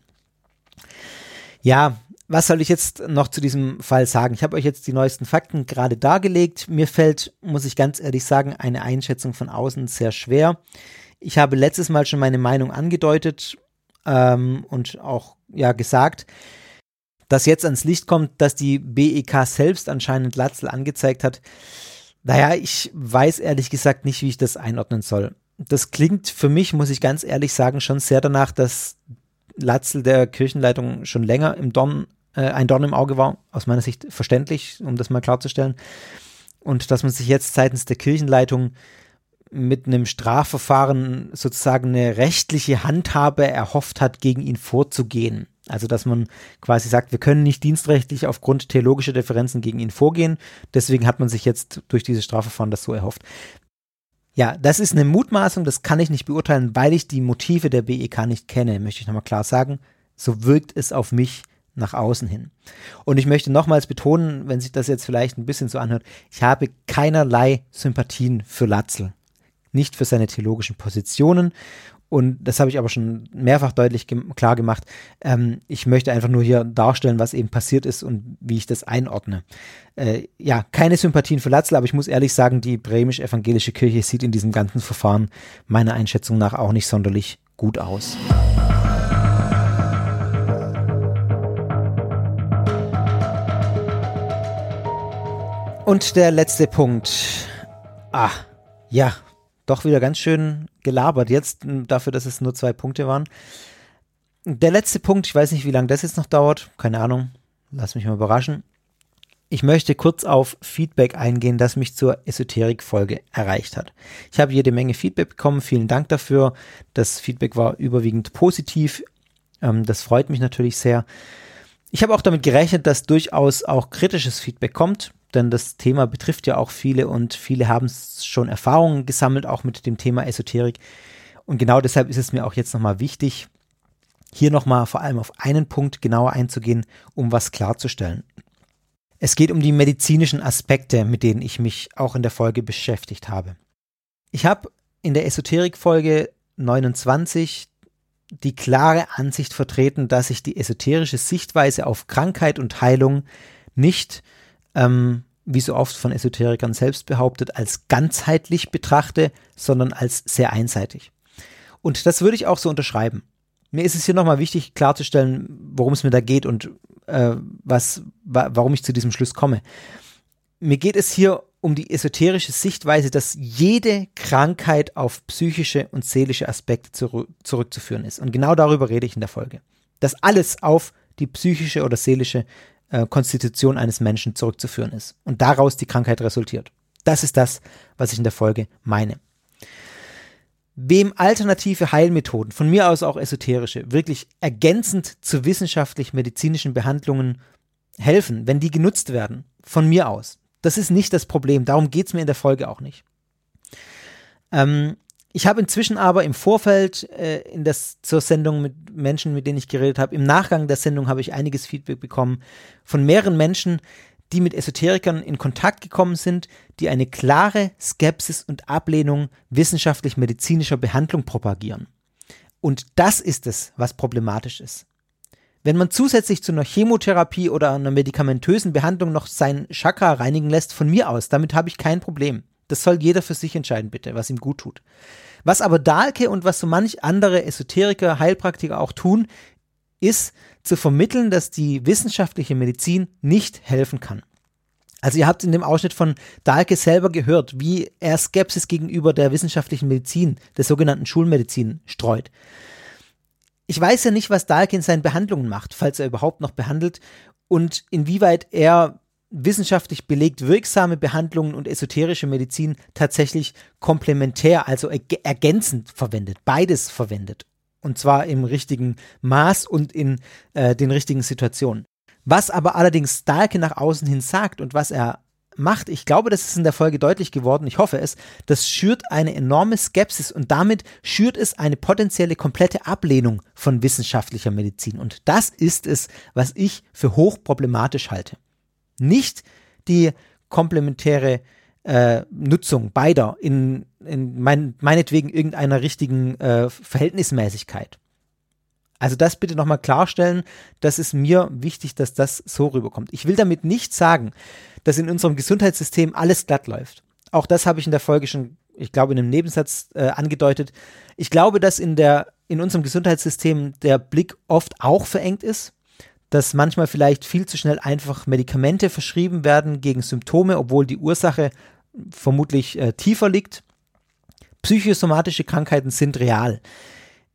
Ja, was soll ich jetzt noch zu diesem Fall sagen? Ich habe euch jetzt die neuesten Fakten gerade dargelegt. Mir fällt, muss ich ganz ehrlich sagen, eine Einschätzung von außen sehr schwer. Ich habe letztes Mal schon meine Meinung angedeutet ähm, und auch ja gesagt dass jetzt ans Licht kommt, dass die BEK selbst anscheinend Latzel angezeigt hat. Naja, ich weiß ehrlich gesagt nicht, wie ich das einordnen soll. Das klingt für mich, muss ich ganz ehrlich sagen, schon sehr danach, dass Latzel der Kirchenleitung schon länger im Dorn, äh, ein Dorn im Auge war. Aus meiner Sicht verständlich, um das mal klarzustellen. Und dass man sich jetzt seitens der Kirchenleitung mit einem Strafverfahren sozusagen eine rechtliche Handhabe erhofft hat, gegen ihn vorzugehen. Also, dass man quasi sagt, wir können nicht dienstrechtlich aufgrund theologischer Differenzen gegen ihn vorgehen. Deswegen hat man sich jetzt durch dieses Strafverfahren das so erhofft. Ja, das ist eine Mutmaßung, das kann ich nicht beurteilen, weil ich die Motive der BEK nicht kenne, möchte ich nochmal klar sagen. So wirkt es auf mich nach außen hin. Und ich möchte nochmals betonen, wenn sich das jetzt vielleicht ein bisschen so anhört, ich habe keinerlei Sympathien für Latzel. Nicht für seine theologischen Positionen und das habe ich aber schon mehrfach deutlich ge klar gemacht. Ähm, ich möchte einfach nur hier darstellen, was eben passiert ist und wie ich das einordne. Äh, ja, keine Sympathien für Latzl, aber ich muss ehrlich sagen, die bremisch-evangelische Kirche sieht in diesem ganzen Verfahren meiner Einschätzung nach auch nicht sonderlich gut aus. Und der letzte Punkt. Ah, ja, doch wieder ganz schön gelabert jetzt, dafür, dass es nur zwei Punkte waren. Der letzte Punkt, ich weiß nicht, wie lange das jetzt noch dauert, keine Ahnung, lass mich mal überraschen. Ich möchte kurz auf Feedback eingehen, das mich zur Esoterik-Folge erreicht hat. Ich habe jede Menge Feedback bekommen, vielen Dank dafür. Das Feedback war überwiegend positiv. Ähm, das freut mich natürlich sehr. Ich habe auch damit gerechnet, dass durchaus auch kritisches Feedback kommt denn das Thema betrifft ja auch viele und viele haben schon Erfahrungen gesammelt, auch mit dem Thema Esoterik. Und genau deshalb ist es mir auch jetzt nochmal wichtig, hier nochmal vor allem auf einen Punkt genauer einzugehen, um was klarzustellen. Es geht um die medizinischen Aspekte, mit denen ich mich auch in der Folge beschäftigt habe. Ich habe in der Esoterik-Folge 29 die klare Ansicht vertreten, dass ich die esoterische Sichtweise auf Krankheit und Heilung nicht ähm, wie so oft von Esoterikern selbst behauptet, als ganzheitlich betrachte, sondern als sehr einseitig. Und das würde ich auch so unterschreiben. Mir ist es hier nochmal wichtig klarzustellen, worum es mir da geht und äh, was, wa warum ich zu diesem Schluss komme. Mir geht es hier um die esoterische Sichtweise, dass jede Krankheit auf psychische und seelische Aspekte zurück zurückzuführen ist. Und genau darüber rede ich in der Folge. Dass alles auf die psychische oder seelische äh, Konstitution eines Menschen zurückzuführen ist und daraus die Krankheit resultiert. Das ist das, was ich in der Folge meine. Wem alternative Heilmethoden, von mir aus auch esoterische, wirklich ergänzend zu wissenschaftlich-medizinischen Behandlungen helfen, wenn die genutzt werden, von mir aus. Das ist nicht das Problem, darum geht es mir in der Folge auch nicht. Ähm, ich habe inzwischen aber im Vorfeld äh, in das, zur Sendung mit Menschen, mit denen ich geredet habe, im Nachgang der Sendung habe ich einiges Feedback bekommen von mehreren Menschen, die mit Esoterikern in Kontakt gekommen sind, die eine klare Skepsis und Ablehnung wissenschaftlich-medizinischer Behandlung propagieren. Und das ist es, was problematisch ist. Wenn man zusätzlich zu einer Chemotherapie oder einer medikamentösen Behandlung noch sein Chakra reinigen lässt, von mir aus, damit habe ich kein Problem. Das soll jeder für sich entscheiden, bitte, was ihm gut tut. Was aber Dahlke und was so manch andere Esoteriker, Heilpraktiker auch tun, ist zu vermitteln, dass die wissenschaftliche Medizin nicht helfen kann. Also ihr habt in dem Ausschnitt von Dahlke selber gehört, wie er Skepsis gegenüber der wissenschaftlichen Medizin, der sogenannten Schulmedizin, streut. Ich weiß ja nicht, was Dahlke in seinen Behandlungen macht, falls er überhaupt noch behandelt, und inwieweit er wissenschaftlich belegt wirksame Behandlungen und esoterische Medizin tatsächlich komplementär, also ergänzend verwendet, beides verwendet. Und zwar im richtigen Maß und in äh, den richtigen Situationen. Was aber allerdings Dahlke nach außen hin sagt und was er macht, ich glaube, das ist in der Folge deutlich geworden, ich hoffe es, das schürt eine enorme Skepsis und damit schürt es eine potenzielle komplette Ablehnung von wissenschaftlicher Medizin. Und das ist es, was ich für hochproblematisch halte. Nicht die komplementäre äh, Nutzung beider in, in mein, meinetwegen irgendeiner richtigen äh, Verhältnismäßigkeit. Also das bitte nochmal klarstellen. Das ist mir wichtig, dass das so rüberkommt. Ich will damit nicht sagen, dass in unserem Gesundheitssystem alles glatt läuft. Auch das habe ich in der Folge schon, ich glaube, in einem Nebensatz äh, angedeutet. Ich glaube, dass in der in unserem Gesundheitssystem der Blick oft auch verengt ist, dass manchmal vielleicht viel zu schnell einfach Medikamente verschrieben werden gegen Symptome, obwohl die Ursache vermutlich äh, tiefer liegt. Psychosomatische Krankheiten sind real.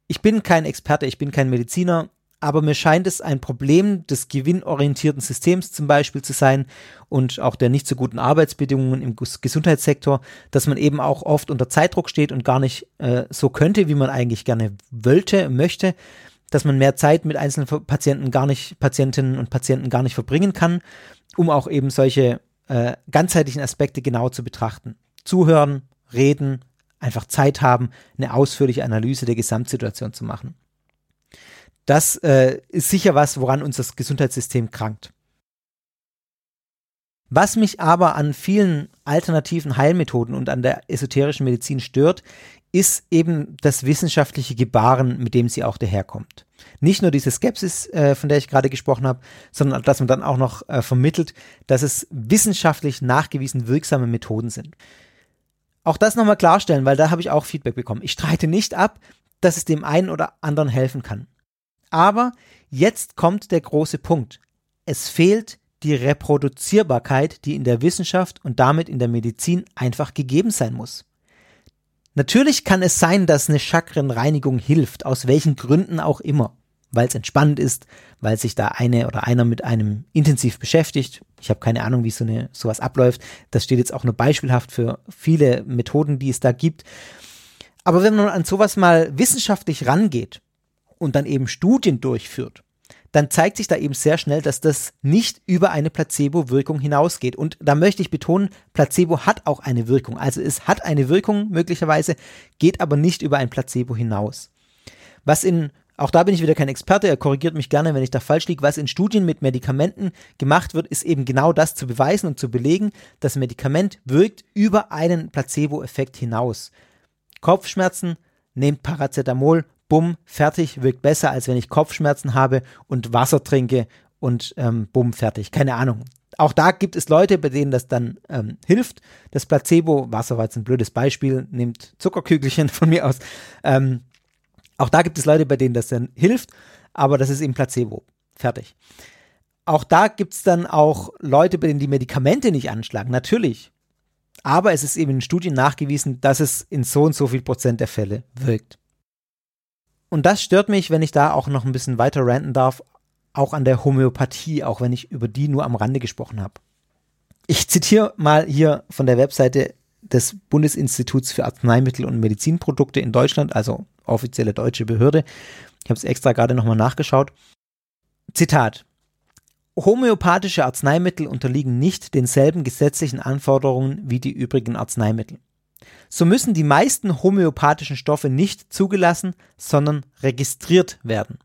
Ich bin kein Experte, ich bin kein Mediziner, aber mir scheint es ein Problem des gewinnorientierten Systems zum Beispiel zu sein und auch der nicht so guten Arbeitsbedingungen im Gesundheitssektor, dass man eben auch oft unter Zeitdruck steht und gar nicht äh, so könnte, wie man eigentlich gerne wollte, möchte, dass man mehr Zeit mit einzelnen Patienten gar nicht, Patientinnen und Patienten gar nicht verbringen kann, um auch eben solche äh, ganzheitlichen Aspekte genau zu betrachten. Zuhören, reden, einfach Zeit haben, eine ausführliche Analyse der Gesamtsituation zu machen. Das äh, ist sicher was, woran uns das Gesundheitssystem krankt. Was mich aber an vielen alternativen Heilmethoden und an der esoterischen Medizin stört, ist eben das wissenschaftliche Gebaren, mit dem sie auch daherkommt. Nicht nur diese Skepsis, äh, von der ich gerade gesprochen habe, sondern dass man dann auch noch äh, vermittelt, dass es wissenschaftlich nachgewiesen wirksame Methoden sind auch das nochmal klarstellen, weil da habe ich auch Feedback bekommen. Ich streite nicht ab, dass es dem einen oder anderen helfen kann. Aber jetzt kommt der große Punkt. Es fehlt die Reproduzierbarkeit, die in der Wissenschaft und damit in der Medizin einfach gegeben sein muss. Natürlich kann es sein, dass eine Chakrenreinigung hilft, aus welchen Gründen auch immer weil es entspannend ist, weil sich da eine oder einer mit einem intensiv beschäftigt. Ich habe keine Ahnung, wie so eine, sowas abläuft. Das steht jetzt auch nur beispielhaft für viele Methoden, die es da gibt. Aber wenn man an sowas mal wissenschaftlich rangeht und dann eben Studien durchführt, dann zeigt sich da eben sehr schnell, dass das nicht über eine Placebo-Wirkung hinausgeht. Und da möchte ich betonen, Placebo hat auch eine Wirkung. Also es hat eine Wirkung möglicherweise, geht aber nicht über ein Placebo hinaus. Was in auch da bin ich wieder kein Experte, er korrigiert mich gerne, wenn ich da falsch liege. Was in Studien mit Medikamenten gemacht wird, ist eben genau das zu beweisen und zu belegen, das Medikament wirkt über einen Placebo-Effekt hinaus. Kopfschmerzen, nehmt Paracetamol, bumm, fertig, wirkt besser, als wenn ich Kopfschmerzen habe und Wasser trinke und ähm, bumm, fertig. Keine Ahnung. Auch da gibt es Leute, bei denen das dann ähm, hilft. Das Placebo, Wasser war jetzt ein blödes Beispiel, nehmt Zuckerkügelchen von mir aus. Ähm, auch da gibt es Leute, bei denen das dann hilft, aber das ist eben Placebo. Fertig. Auch da gibt es dann auch Leute, bei denen die Medikamente nicht anschlagen, natürlich. Aber es ist eben in Studien nachgewiesen, dass es in so und so viel Prozent der Fälle wirkt. Und das stört mich, wenn ich da auch noch ein bisschen weiter ranten darf, auch an der Homöopathie, auch wenn ich über die nur am Rande gesprochen habe. Ich zitiere mal hier von der Webseite des Bundesinstituts für Arzneimittel und Medizinprodukte in Deutschland, also offizielle deutsche Behörde. Ich habe es extra gerade nochmal nachgeschaut. Zitat. Homöopathische Arzneimittel unterliegen nicht denselben gesetzlichen Anforderungen wie die übrigen Arzneimittel. So müssen die meisten homöopathischen Stoffe nicht zugelassen, sondern registriert werden.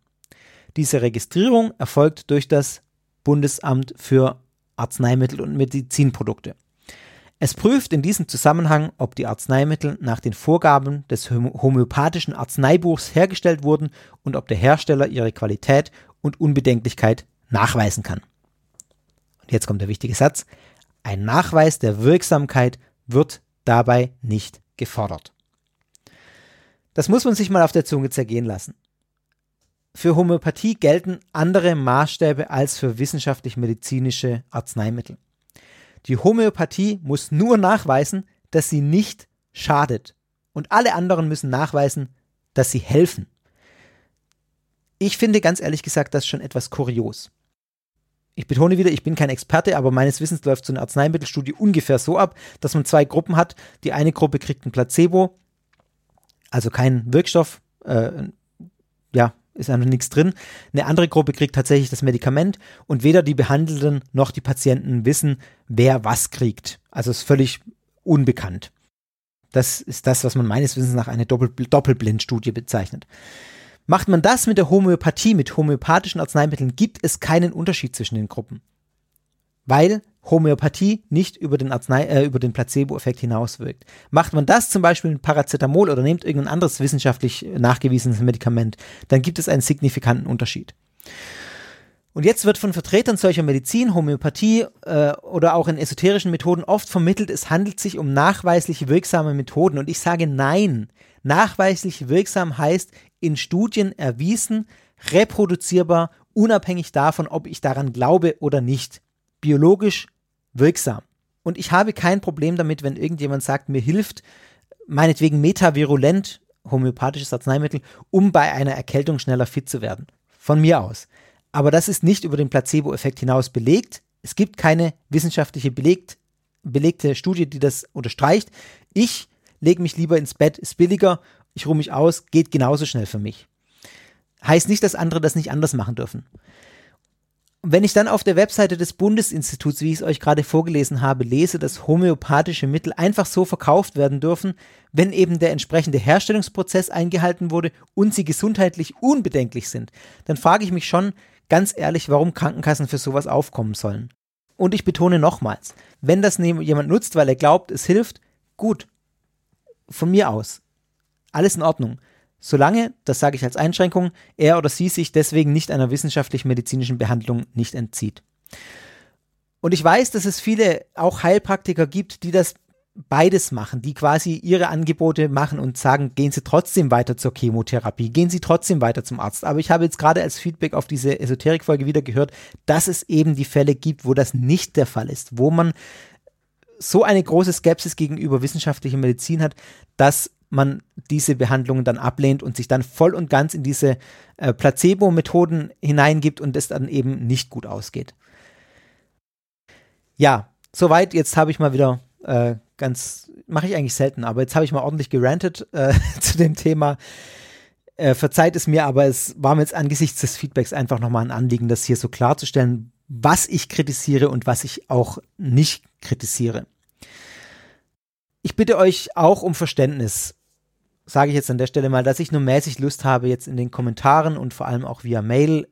Diese Registrierung erfolgt durch das Bundesamt für Arzneimittel und Medizinprodukte. Es prüft in diesem Zusammenhang, ob die Arzneimittel nach den Vorgaben des homöopathischen Arzneibuchs hergestellt wurden und ob der Hersteller ihre Qualität und Unbedenklichkeit nachweisen kann. Und jetzt kommt der wichtige Satz. Ein Nachweis der Wirksamkeit wird dabei nicht gefordert. Das muss man sich mal auf der Zunge zergehen lassen. für Homöopathie gelten andere Maßstäbe als für wissenschaftlich-medizinische Arzneimittel. Die Homöopathie muss nur nachweisen, dass sie nicht schadet. Und alle anderen müssen nachweisen, dass sie helfen. Ich finde ganz ehrlich gesagt das schon etwas kurios. Ich betone wieder, ich bin kein Experte, aber meines Wissens läuft so eine Arzneimittelstudie ungefähr so ab, dass man zwei Gruppen hat. Die eine Gruppe kriegt ein Placebo, also kein Wirkstoff, äh, ja, ist einfach nichts drin. Eine andere Gruppe kriegt tatsächlich das Medikament und weder die Behandelten noch die Patienten wissen, wer was kriegt. Also ist völlig unbekannt. Das ist das, was man meines Wissens nach eine Doppel Doppelblindstudie bezeichnet. Macht man das mit der Homöopathie, mit homöopathischen Arzneimitteln, gibt es keinen Unterschied zwischen den Gruppen. Weil Homöopathie nicht über den, Arznei, äh, über den Placebo-Effekt hinauswirkt. Macht man das zum Beispiel mit Paracetamol oder nehmt irgendein anderes wissenschaftlich nachgewiesenes Medikament, dann gibt es einen signifikanten Unterschied. Und jetzt wird von Vertretern solcher Medizin, Homöopathie äh, oder auch in esoterischen Methoden oft vermittelt, es handelt sich um nachweislich wirksame Methoden. Und ich sage nein. Nachweislich wirksam heißt in Studien erwiesen, reproduzierbar, unabhängig davon, ob ich daran glaube oder nicht. Biologisch wirksam. Und ich habe kein Problem damit, wenn irgendjemand sagt, mir hilft meinetwegen metavirulent homöopathisches Arzneimittel, um bei einer Erkältung schneller fit zu werden. Von mir aus. Aber das ist nicht über den Placebo-Effekt hinaus belegt. Es gibt keine wissenschaftliche belegt, belegte Studie, die das unterstreicht. Ich lege mich lieber ins Bett, ist billiger, ich ruhe mich aus, geht genauso schnell für mich. Heißt nicht, dass andere das nicht anders machen dürfen. Wenn ich dann auf der Webseite des Bundesinstituts, wie ich es euch gerade vorgelesen habe, lese, dass homöopathische Mittel einfach so verkauft werden dürfen, wenn eben der entsprechende Herstellungsprozess eingehalten wurde und sie gesundheitlich unbedenklich sind, dann frage ich mich schon, ganz ehrlich, warum Krankenkassen für sowas aufkommen sollen. Und ich betone nochmals, wenn das jemand nutzt, weil er glaubt, es hilft, gut, von mir aus, alles in Ordnung. Solange, das sage ich als Einschränkung, er oder sie sich deswegen nicht einer wissenschaftlich-medizinischen Behandlung nicht entzieht. Und ich weiß, dass es viele auch Heilpraktiker gibt, die das beides machen, die quasi ihre Angebote machen und sagen, gehen Sie trotzdem weiter zur Chemotherapie, gehen Sie trotzdem weiter zum Arzt. Aber ich habe jetzt gerade als Feedback auf diese Esoterik-Folge wieder gehört, dass es eben die Fälle gibt, wo das nicht der Fall ist, wo man so eine große Skepsis gegenüber wissenschaftlicher Medizin hat, dass man diese Behandlungen dann ablehnt und sich dann voll und ganz in diese äh, Placebo-Methoden hineingibt und es dann eben nicht gut ausgeht. Ja, soweit. Jetzt habe ich mal wieder äh, ganz, mache ich eigentlich selten, aber jetzt habe ich mal ordentlich gerantet äh, [LAUGHS] zu dem Thema. Äh, verzeiht es mir, aber es war mir jetzt angesichts des Feedbacks einfach nochmal ein Anliegen, das hier so klarzustellen, was ich kritisiere und was ich auch nicht kritisiere. Ich bitte euch auch um Verständnis, sage ich jetzt an der Stelle mal, dass ich nur mäßig Lust habe, jetzt in den Kommentaren und vor allem auch via Mail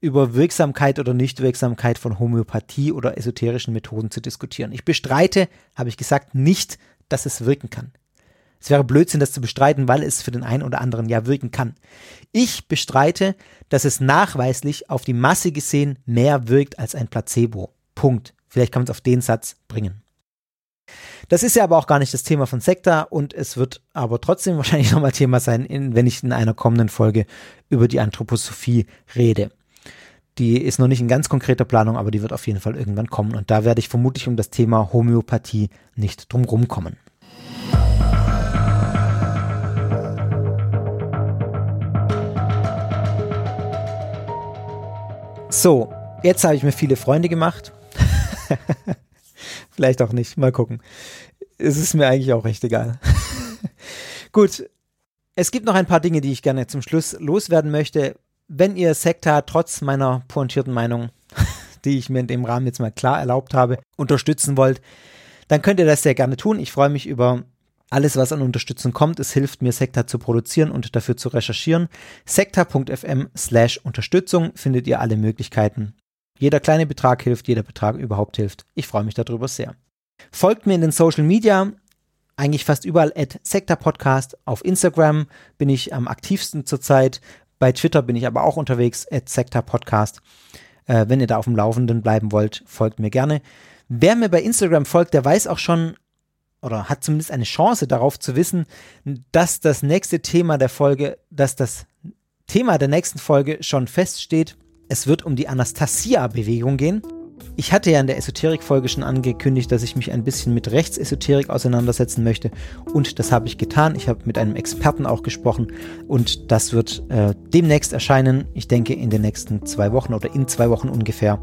über Wirksamkeit oder Nichtwirksamkeit von Homöopathie oder esoterischen Methoden zu diskutieren. Ich bestreite, habe ich gesagt, nicht, dass es wirken kann. Es wäre Blödsinn, das zu bestreiten, weil es für den einen oder anderen ja wirken kann. Ich bestreite, dass es nachweislich auf die Masse gesehen mehr wirkt als ein Placebo. Punkt. Vielleicht kann man es auf den Satz bringen. Das ist ja aber auch gar nicht das Thema von Sekta und es wird aber trotzdem [LAUGHS] wahrscheinlich nochmal Thema sein, in, wenn ich in einer kommenden Folge über die Anthroposophie rede. Die ist noch nicht in ganz konkreter Planung, aber die wird auf jeden Fall irgendwann kommen. Und da werde ich vermutlich um das Thema Homöopathie nicht drumherum kommen. So, jetzt habe ich mir viele Freunde gemacht. [LAUGHS] Vielleicht auch nicht, mal gucken. Es ist mir eigentlich auch recht egal. [LAUGHS] Gut, es gibt noch ein paar Dinge, die ich gerne zum Schluss loswerden möchte wenn ihr Sekta trotz meiner pointierten Meinung, [LAUGHS] die ich mir in dem Rahmen jetzt mal klar erlaubt habe, unterstützen wollt, dann könnt ihr das sehr gerne tun. Ich freue mich über alles, was an Unterstützung kommt. Es hilft mir, Sekta zu produzieren und dafür zu recherchieren. Sekta.fm slash Unterstützung findet ihr alle Möglichkeiten. Jeder kleine Betrag hilft, jeder Betrag überhaupt hilft. Ich freue mich darüber sehr. Folgt mir in den Social Media, eigentlich fast überall at Sekta Podcast. Auf Instagram bin ich am aktivsten zurzeit. Bei Twitter bin ich aber auch unterwegs, at Podcast. Äh, wenn ihr da auf dem Laufenden bleiben wollt, folgt mir gerne. Wer mir bei Instagram folgt, der weiß auch schon oder hat zumindest eine Chance darauf zu wissen, dass das nächste Thema der Folge, dass das Thema der nächsten Folge schon feststeht. Es wird um die Anastasia-Bewegung gehen. Ich hatte ja in der Esoterik-Folge schon angekündigt, dass ich mich ein bisschen mit Rechtsesoterik auseinandersetzen möchte. Und das habe ich getan. Ich habe mit einem Experten auch gesprochen. Und das wird äh, demnächst erscheinen. Ich denke in den nächsten zwei Wochen oder in zwei Wochen ungefähr.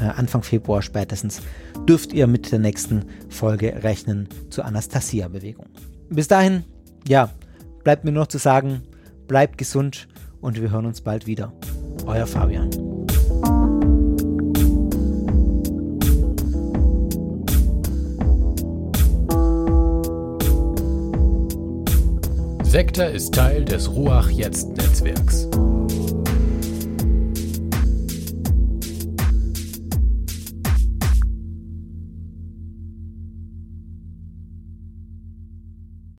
Äh, Anfang Februar spätestens dürft ihr mit der nächsten Folge rechnen zur Anastasia-Bewegung. Bis dahin, ja, bleibt mir noch zu sagen, bleibt gesund und wir hören uns bald wieder. Euer Fabian.
Sektor ist Teil des Ruach Jetzt Netzwerks.